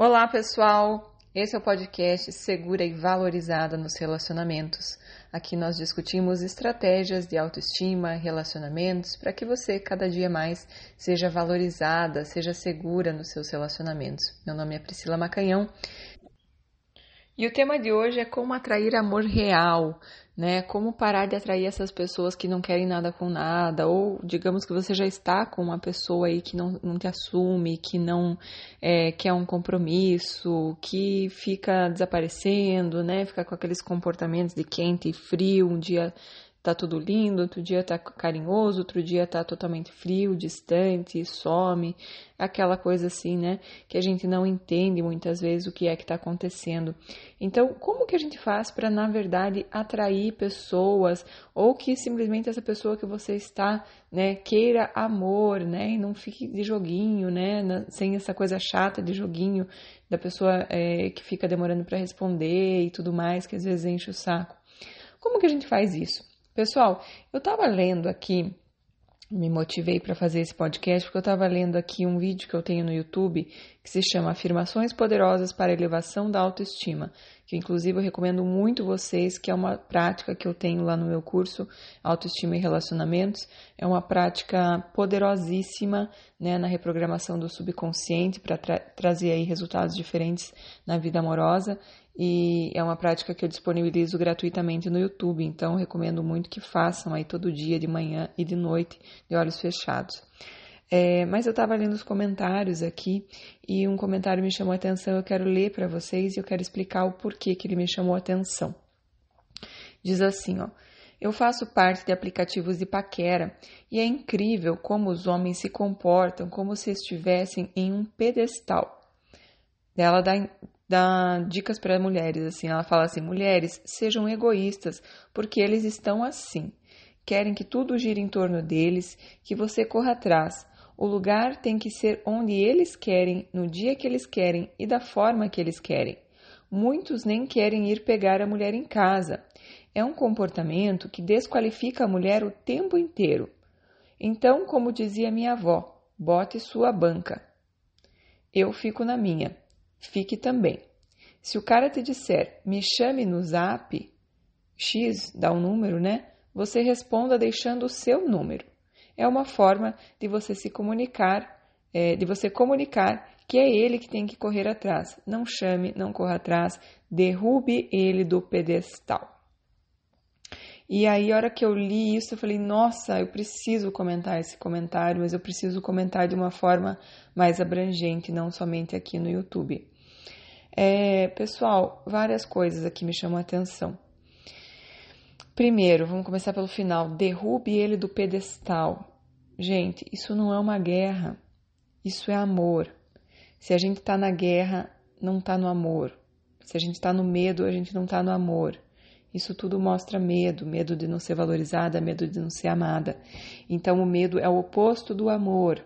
Olá, pessoal! Esse é o podcast Segura e Valorizada nos Relacionamentos. Aqui nós discutimos estratégias de autoestima, relacionamentos, para que você cada dia mais seja valorizada, seja segura nos seus relacionamentos. Meu nome é Priscila Macanhão e o tema de hoje é como atrair amor real, né? Como parar de atrair essas pessoas que não querem nada com nada, ou digamos que você já está com uma pessoa aí que não, não te assume, que não é, quer um compromisso, que fica desaparecendo, né? Fica com aqueles comportamentos de quente e frio, um dia tá tudo lindo, outro dia tá carinhoso, outro dia tá totalmente frio, distante, some, aquela coisa assim, né? Que a gente não entende muitas vezes o que é que tá acontecendo. Então, como que a gente faz para, na verdade, atrair pessoas ou que simplesmente essa pessoa que você está, né, queira amor, né? E não fique de joguinho, né? Sem essa coisa chata de joguinho da pessoa é, que fica demorando para responder e tudo mais, que às vezes enche o saco. Como que a gente faz isso? Pessoal, eu estava lendo aqui, me motivei para fazer esse podcast porque eu estava lendo aqui um vídeo que eu tenho no YouTube que se chama Afirmações Poderosas para Elevação da Autoestima, que inclusive eu recomendo muito vocês, que é uma prática que eu tenho lá no meu curso Autoestima e Relacionamentos. É uma prática poderosíssima né, na reprogramação do subconsciente para tra trazer aí resultados diferentes na vida amorosa e é uma prática que eu disponibilizo gratuitamente no YouTube, então recomendo muito que façam aí todo dia, de manhã e de noite, de olhos fechados. É, mas eu estava lendo os comentários aqui e um comentário me chamou a atenção, eu quero ler para vocês e eu quero explicar o porquê que ele me chamou a atenção. Diz assim, ó. Eu faço parte de aplicativos de paquera e é incrível como os homens se comportam como se estivessem em um pedestal. Ela dá, dá dicas para mulheres, assim, ela fala assim: mulheres, sejam egoístas, porque eles estão assim. Querem que tudo gire em torno deles, que você corra atrás. O lugar tem que ser onde eles querem, no dia que eles querem e da forma que eles querem. Muitos nem querem ir pegar a mulher em casa. É um comportamento que desqualifica a mulher o tempo inteiro. Então, como dizia minha avó, bote sua banca. Eu fico na minha. Fique também. Se o cara te disser, me chame no zap, X, dá um número, né? Você responda deixando o seu número. É uma forma de você se comunicar, é, de você comunicar que é ele que tem que correr atrás. Não chame, não corra atrás, derrube ele do pedestal. E aí, a hora que eu li isso, eu falei: nossa, eu preciso comentar esse comentário, mas eu preciso comentar de uma forma mais abrangente, não somente aqui no YouTube. É, pessoal, várias coisas aqui me chamam a atenção. Primeiro, vamos começar pelo final: derrube ele do pedestal. Gente, isso não é uma guerra, isso é amor. Se a gente está na guerra, não está no amor. Se a gente está no medo, a gente não está no amor. Isso tudo mostra medo, medo de não ser valorizada, medo de não ser amada. Então, o medo é o oposto do amor.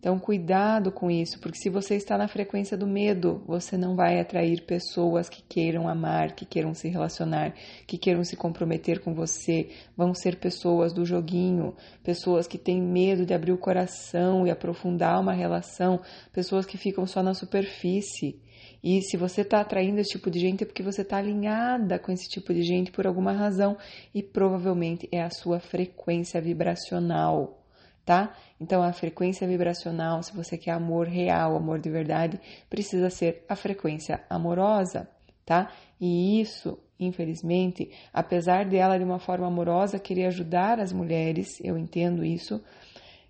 Então, cuidado com isso, porque se você está na frequência do medo, você não vai atrair pessoas que queiram amar, que queiram se relacionar, que queiram se comprometer com você. Vão ser pessoas do joguinho, pessoas que têm medo de abrir o coração e aprofundar uma relação, pessoas que ficam só na superfície. E se você está atraindo esse tipo de gente é porque você está alinhada com esse tipo de gente por alguma razão e provavelmente é a sua frequência vibracional, tá? Então a frequência vibracional, se você quer amor real, amor de verdade, precisa ser a frequência amorosa, tá? E isso, infelizmente, apesar dela de uma forma amorosa querer ajudar as mulheres, eu entendo isso,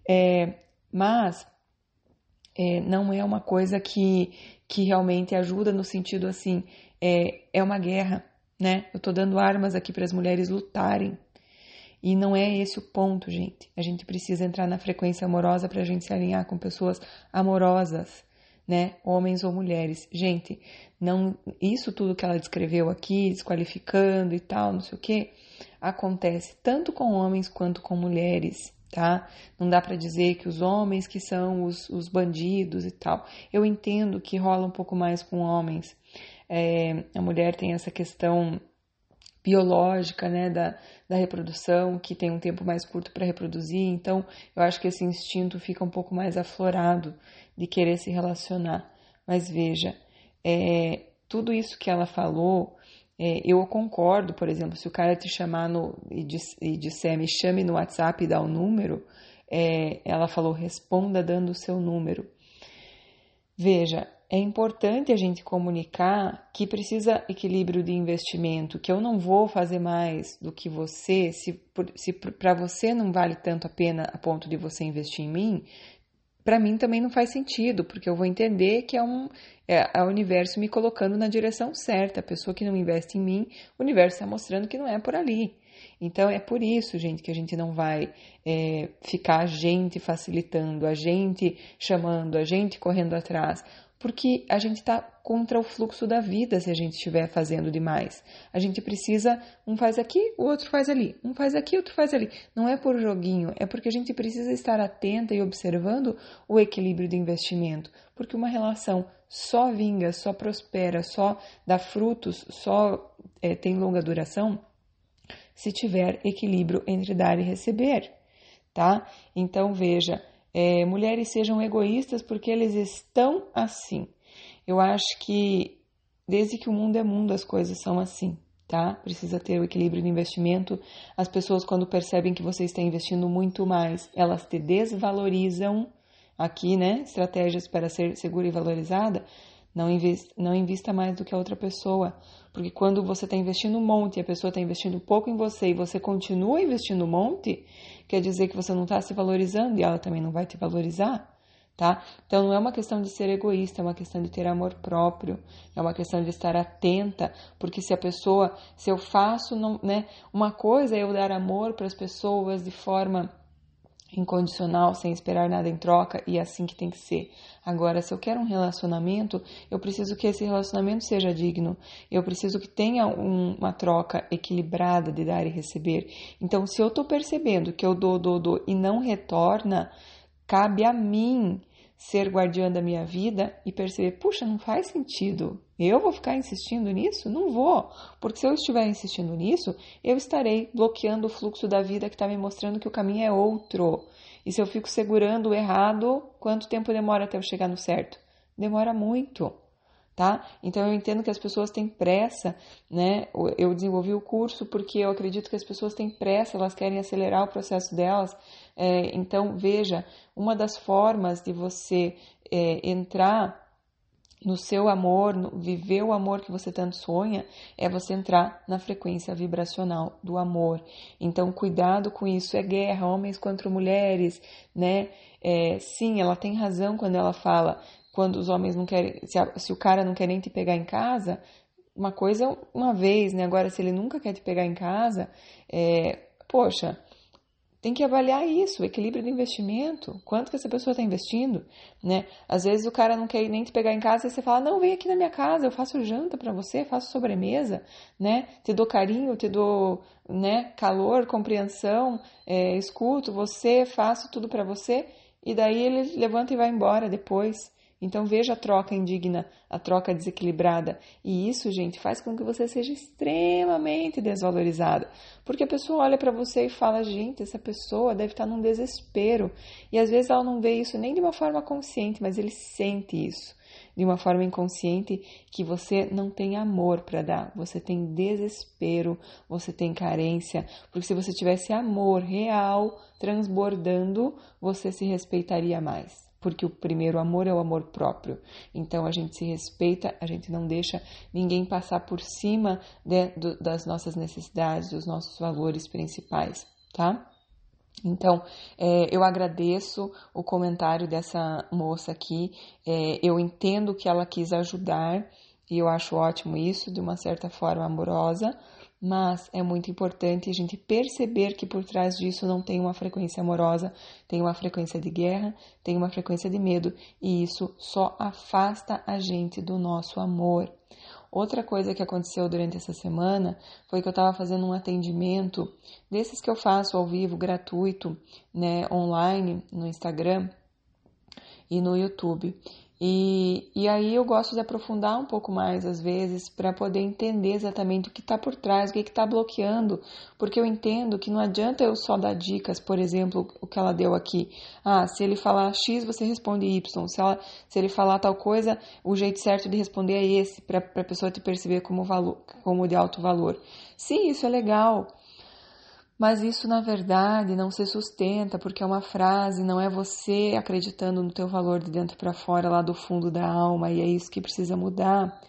é, mas é, não é uma coisa que, que realmente ajuda no sentido assim, é, é uma guerra, né? Eu tô dando armas aqui para as mulheres lutarem. E não é esse o ponto, gente. A gente precisa entrar na frequência amorosa para a gente se alinhar com pessoas amorosas, né? Homens ou mulheres. Gente, não isso tudo que ela descreveu aqui, desqualificando e tal, não sei o que, acontece tanto com homens quanto com mulheres tá? Não dá para dizer que os homens que são os, os, bandidos e tal. Eu entendo que rola um pouco mais com homens. É, a mulher tem essa questão biológica, né, da, da reprodução, que tem um tempo mais curto para reproduzir, então eu acho que esse instinto fica um pouco mais aflorado de querer se relacionar. Mas veja, é, tudo isso que ela falou, é, eu concordo, por exemplo, se o cara te chamar no, e, e disser me chame no WhatsApp e dá o um número, é, ela falou responda dando o seu número. Veja, é importante a gente comunicar que precisa equilíbrio de investimento, que eu não vou fazer mais do que você, se, se para você não vale tanto a pena a ponto de você investir em mim, para mim também não faz sentido, porque eu vou entender que é um é, é o universo me colocando na direção certa. A pessoa que não investe em mim, o universo está mostrando que não é por ali. Então é por isso, gente, que a gente não vai é, ficar a gente facilitando, a gente chamando, a gente correndo atrás porque a gente está contra o fluxo da vida se a gente estiver fazendo demais. A gente precisa, um faz aqui, o outro faz ali, um faz aqui, outro faz ali. Não é por joguinho, é porque a gente precisa estar atenta e observando o equilíbrio de investimento, porque uma relação só vinga, só prospera, só dá frutos, só é, tem longa duração se tiver equilíbrio entre dar e receber, tá? Então veja é, mulheres sejam egoístas porque eles estão assim. Eu acho que desde que o mundo é mundo as coisas são assim, tá? Precisa ter o equilíbrio de investimento. As pessoas quando percebem que você está investindo muito mais, elas te desvalorizam. Aqui, né? Estratégias para ser segura e valorizada. Não invista, não invista mais do que a outra pessoa. Porque quando você está investindo um monte e a pessoa está investindo pouco em você e você continua investindo um monte, quer dizer que você não está se valorizando e ela também não vai te valorizar. Tá? Então não é uma questão de ser egoísta, é uma questão de ter amor próprio, é uma questão de estar atenta, porque se a pessoa, se eu faço, não, né, uma coisa é eu dar amor para as pessoas de forma incondicional, sem esperar nada em troca e é assim que tem que ser. Agora, se eu quero um relacionamento, eu preciso que esse relacionamento seja digno. Eu preciso que tenha um, uma troca equilibrada de dar e receber. Então, se eu estou percebendo que eu dou, dou, dou e não retorna, cabe a mim ser guardiã da minha vida e perceber, puxa, não faz sentido. Eu vou ficar insistindo nisso? Não vou, porque se eu estiver insistindo nisso, eu estarei bloqueando o fluxo da vida que está me mostrando que o caminho é outro. E se eu fico segurando o errado, quanto tempo demora até eu chegar no certo? Demora muito. Tá? Então eu entendo que as pessoas têm pressa, né? Eu desenvolvi o curso porque eu acredito que as pessoas têm pressa, elas querem acelerar o processo delas. É, então veja, uma das formas de você é, entrar no seu amor, no, viver o amor que você tanto sonha, é você entrar na frequência vibracional do amor. Então, cuidado com isso. É guerra, homens contra mulheres, né? É, sim, ela tem razão quando ela fala quando os homens não querem, se, a, se o cara não quer nem te pegar em casa, uma coisa uma vez, né? Agora, se ele nunca quer te pegar em casa, é, poxa, tem que avaliar isso, o equilíbrio do investimento, quanto que essa pessoa está investindo, né? Às vezes o cara não quer nem te pegar em casa e você fala, não, vem aqui na minha casa, eu faço janta para você, faço sobremesa, né? Te dou carinho, te dou, né, calor, compreensão, é, escuto você, faço tudo para você, e daí ele levanta e vai embora depois. Então veja a troca indigna, a troca desequilibrada. E isso, gente, faz com que você seja extremamente desvalorizada. Porque a pessoa olha para você e fala: gente, essa pessoa deve estar num desespero. E às vezes ela não vê isso nem de uma forma consciente, mas ele sente isso de uma forma inconsciente que você não tem amor para dar, você tem desespero, você tem carência, porque se você tivesse amor real transbordando, você se respeitaria mais porque o primeiro amor é o amor próprio. Então a gente se respeita, a gente não deixa ninguém passar por cima de, do, das nossas necessidades, dos nossos valores principais, tá? Então, é, eu agradeço o comentário dessa moça aqui. É, eu entendo que ela quis ajudar e eu acho ótimo isso, de uma certa forma amorosa, mas é muito importante a gente perceber que por trás disso não tem uma frequência amorosa, tem uma frequência de guerra, tem uma frequência de medo, e isso só afasta a gente do nosso amor. Outra coisa que aconteceu durante essa semana foi que eu estava fazendo um atendimento desses que eu faço ao vivo, gratuito, né, online, no Instagram e no YouTube. E, e aí eu gosto de aprofundar um pouco mais às vezes para poder entender exatamente o que está por trás, o que está bloqueando, porque eu entendo que não adianta eu só dar dicas, por exemplo, o que ela deu aqui. Ah, se ele falar X, você responde Y. Se, ela, se ele falar tal coisa, o jeito certo de responder é esse, para a pessoa te perceber como, valor, como de alto valor. Sim, isso é legal. Mas isso na verdade não se sustenta porque é uma frase, não é você acreditando no teu valor de dentro para fora, lá do fundo da alma, e é isso que precisa mudar.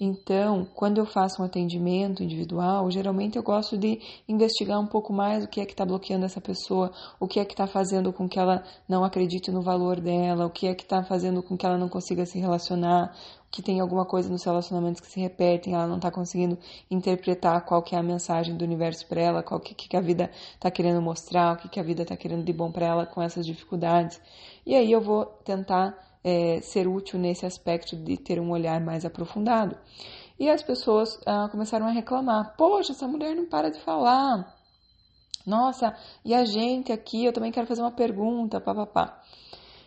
Então, quando eu faço um atendimento individual, geralmente eu gosto de investigar um pouco mais o que é que está bloqueando essa pessoa, o que é que está fazendo com que ela não acredite no valor dela, o que é que está fazendo com que ela não consiga se relacionar, que tem alguma coisa nos relacionamentos que se repetem, ela não está conseguindo interpretar qual que é a mensagem do universo para ela, qual que, que a vida está querendo mostrar, o que, que a vida está querendo de bom para ela com essas dificuldades. E aí eu vou tentar é, ser útil nesse aspecto de ter um olhar mais aprofundado. E as pessoas ah, começaram a reclamar: Poxa, essa mulher não para de falar. Nossa, e a gente aqui, eu também quero fazer uma pergunta, papapá.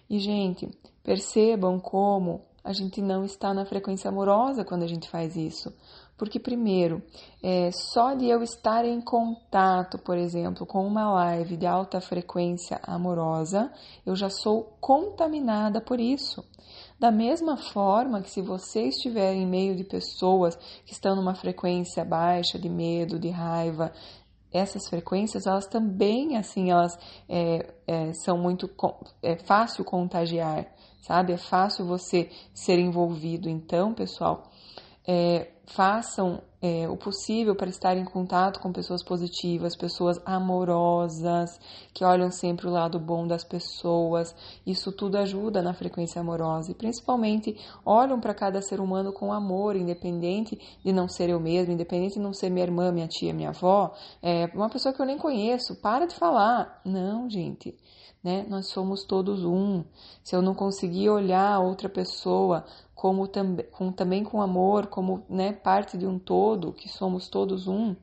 E, gente, percebam como a gente não está na frequência amorosa quando a gente faz isso. Porque, primeiro, é, só de eu estar em contato, por exemplo, com uma live de alta frequência amorosa, eu já sou contaminada por isso. Da mesma forma que se você estiver em meio de pessoas que estão numa frequência baixa de medo, de raiva, essas frequências, elas também, assim, elas é, é, são muito é fácil contagiar sabe? É fácil você ser envolvido. Então, pessoal, é, façam é, o possível para estar em contato com pessoas positivas, pessoas amorosas, que olham sempre o lado bom das pessoas. Isso tudo ajuda na frequência amorosa e, principalmente, olham para cada ser humano com amor, independente de não ser eu mesmo, independente de não ser minha irmã, minha tia, minha avó, é, uma pessoa que eu nem conheço. Para de falar. Não, gente né? Nós somos todos um. Se eu não conseguir olhar outra pessoa como tam com, também com amor, como né, parte de um todo, que somos todos um,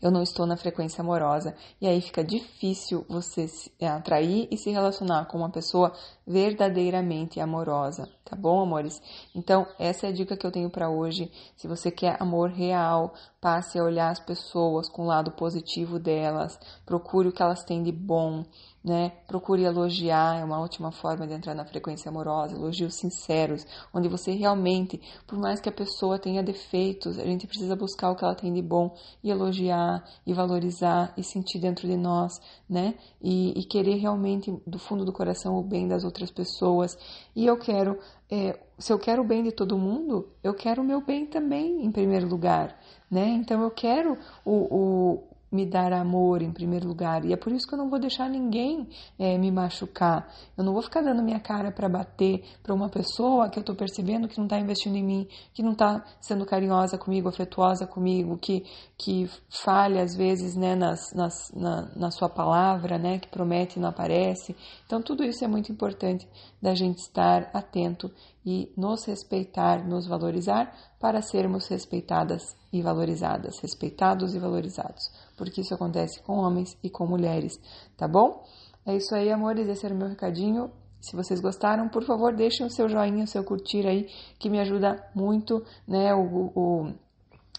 eu não estou na frequência amorosa. E aí fica difícil você se é, atrair e se relacionar com uma pessoa verdadeiramente amorosa, tá bom, amores? Então, essa é a dica que eu tenho para hoje. Se você quer amor real, passe a olhar as pessoas com o lado positivo delas, procure o que elas têm de bom né? Procure elogiar, é uma ótima forma de entrar na frequência amorosa, elogios sinceros, onde você realmente, por mais que a pessoa tenha defeitos, a gente precisa buscar o que ela tem de bom e elogiar e valorizar e sentir dentro de nós, né? E, e querer realmente do fundo do coração o bem das outras pessoas. E eu quero, é, se eu quero o bem de todo mundo, eu quero o meu bem também em primeiro lugar, né? Então eu quero o, o me dar amor em primeiro lugar. E é por isso que eu não vou deixar ninguém é, me machucar. Eu não vou ficar dando minha cara para bater para uma pessoa que eu estou percebendo que não está investindo em mim, que não está sendo carinhosa comigo, afetuosa comigo, que, que falha às vezes né, nas, nas, na, na sua palavra, né, que promete e não aparece. Então, tudo isso é muito importante da gente estar atento e nos respeitar, nos valorizar para sermos respeitadas e valorizadas, respeitados e valorizados, porque isso acontece com homens e com mulheres, tá bom? É isso aí, amores, esse era o meu recadinho. Se vocês gostaram, por favor, deixem o seu joinha, o seu curtir aí, que me ajuda muito, né? O, o,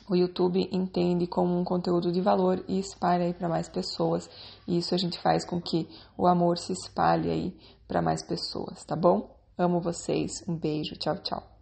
o YouTube entende como um conteúdo de valor e espalha aí para mais pessoas. E isso a gente faz com que o amor se espalhe aí para mais pessoas, tá bom? Amo vocês. Um beijo. Tchau, tchau.